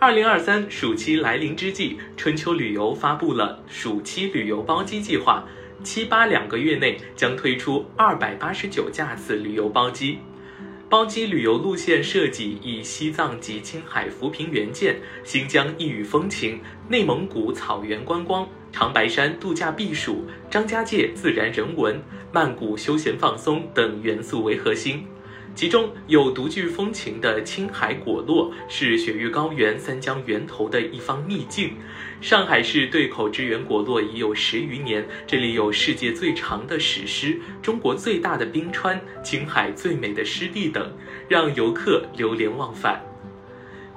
二零二三暑期来临之际，春秋旅游发布了暑期旅游包机计划，七八两个月内将推出二百八十九架次旅游包机。包机旅游路线设计以西藏及青海扶贫援建、新疆异域风情、内蒙古草原观光、长白山度假避暑、张家界自然人文、曼谷休闲放松等元素为核心。其中有独具风情的青海果洛，是雪域高原三江源头的一方秘境。上海市对口支援果洛已有十余年，这里有世界最长的史诗、中国最大的冰川、青海最美的湿地等，让游客流连忘返。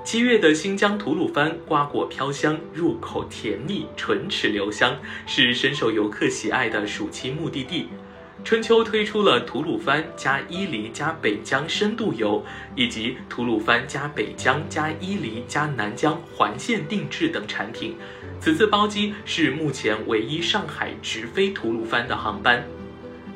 七月的新疆吐鲁番，瓜果飘香，入口甜腻，唇齿留香，是深受游客喜爱的暑期目的地。春秋推出了吐鲁番加伊犁加北疆深度游，以及吐鲁番加北疆加伊犁加南疆环线定制等产品。此次包机是目前唯一上海直飞吐鲁番的航班。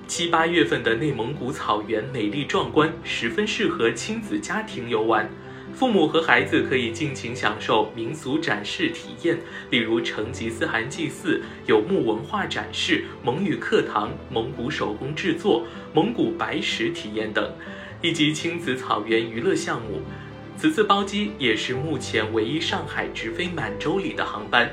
七八月份的内蒙古草原美丽壮观，十分适合亲子家庭游玩。父母和孩子可以尽情享受民俗展示体验，例如成吉思汗祭祀、游牧文化展示、蒙语课堂、蒙古手工制作、蒙古白石体验等，以及亲子草原娱乐项目。此次包机也是目前唯一上海直飞满洲里的航班。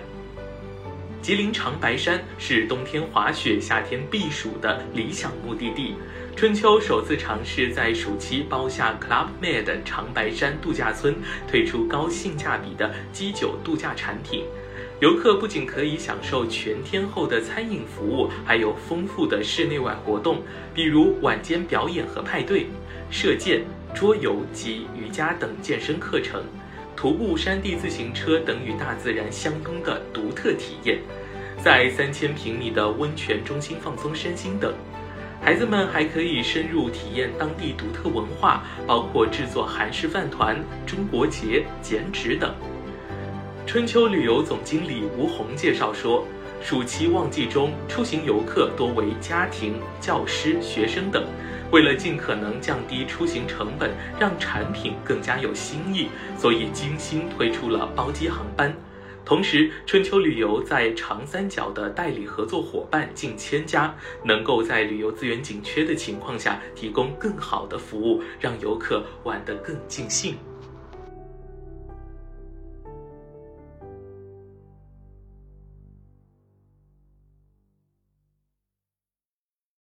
吉林长白山是冬天滑雪、夏天避暑的理想目的地。春秋首次尝试在暑期包下 Club Med 长白山度假村，推出高性价比的基酒度假产品。游客不仅可以享受全天候的餐饮服务，还有丰富的室内外活动，比如晚间表演和派对、射箭、桌游及瑜伽等健身课程。徒步、山地自行车等与大自然相拥的独特体验，在三千平米的温泉中心放松身心等，孩子们还可以深入体验当地独特文化，包括制作韩式饭团、中国结、剪纸等。春秋旅游总经理吴红介绍说，暑期旺季中，出行游客多为家庭、教师、学生等。为了尽可能降低出行成本，让产品更加有新意，所以精心推出了包机航班。同时，春秋旅游在长三角的代理合作伙伴近千家，能够在旅游资源紧缺的情况下提供更好的服务，让游客玩得更尽兴。